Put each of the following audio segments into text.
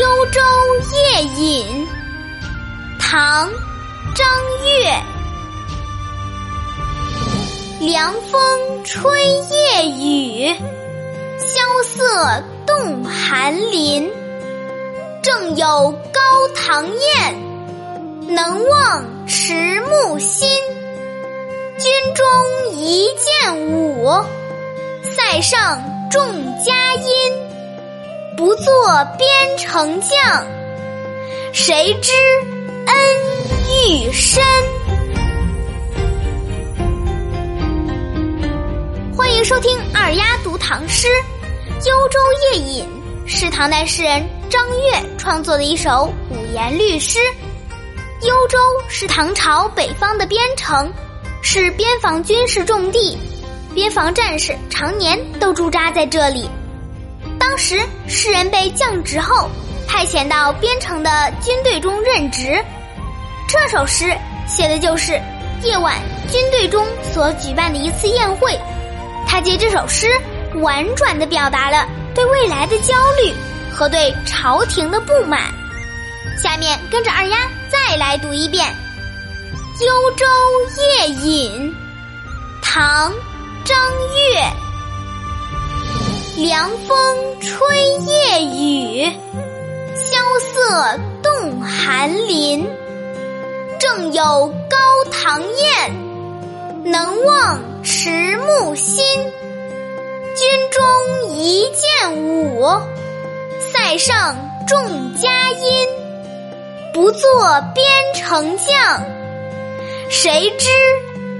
幽州夜饮，唐·张悦。凉风吹夜雨，萧瑟动寒林。正有高堂宴，能忘迟暮心。军中一剑舞，塞上众佳音。不做边城将，谁知恩愈深？欢迎收听二丫读唐诗《幽州夜饮》，是唐代诗人张悦创作的一首五言律诗。幽州是唐朝北方的边城，是边防军事重地，边防战士常年都驻扎在这里。当时诗人被降职后，派遣到边城的军队中任职。这首诗写的就是夜晚军队中所举办的一次宴会。他借这首诗婉转地表达了对未来的焦虑和对朝廷的不满。下面跟着二丫再来读一遍《幽州夜饮》，唐·张悦。凉风吹夜雨，萧瑟动寒林。正有高堂宴，能忘迟暮心。军中一剑舞，塞上众佳音。不做边城将，谁知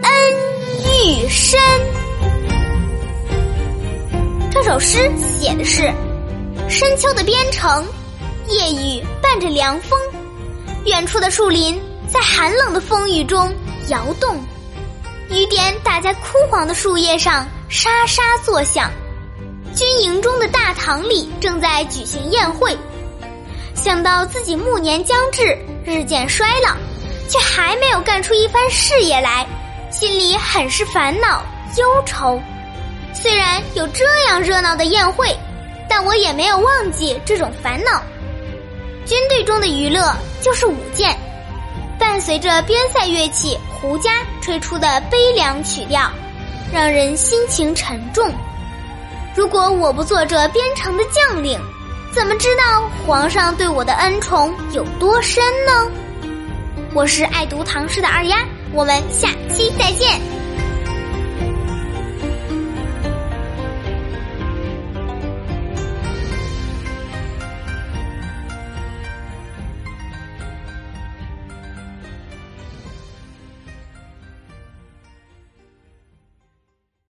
恩遇深？首诗写的是深秋的边城，夜雨伴着凉风，远处的树林在寒冷的风雨中摇动，雨点打在枯黄的树叶上沙沙作响。军营中的大堂里正在举行宴会，想到自己暮年将至，日渐衰老，却还没有干出一番事业来，心里很是烦恼忧愁。虽然有这样热闹的宴会，但我也没有忘记这种烦恼。军队中的娱乐就是舞剑，伴随着边塞乐器胡笳吹出的悲凉曲调，让人心情沉重。如果我不做这边城的将领，怎么知道皇上对我的恩宠有多深呢？我是爱读唐诗的二丫，我们下期再见。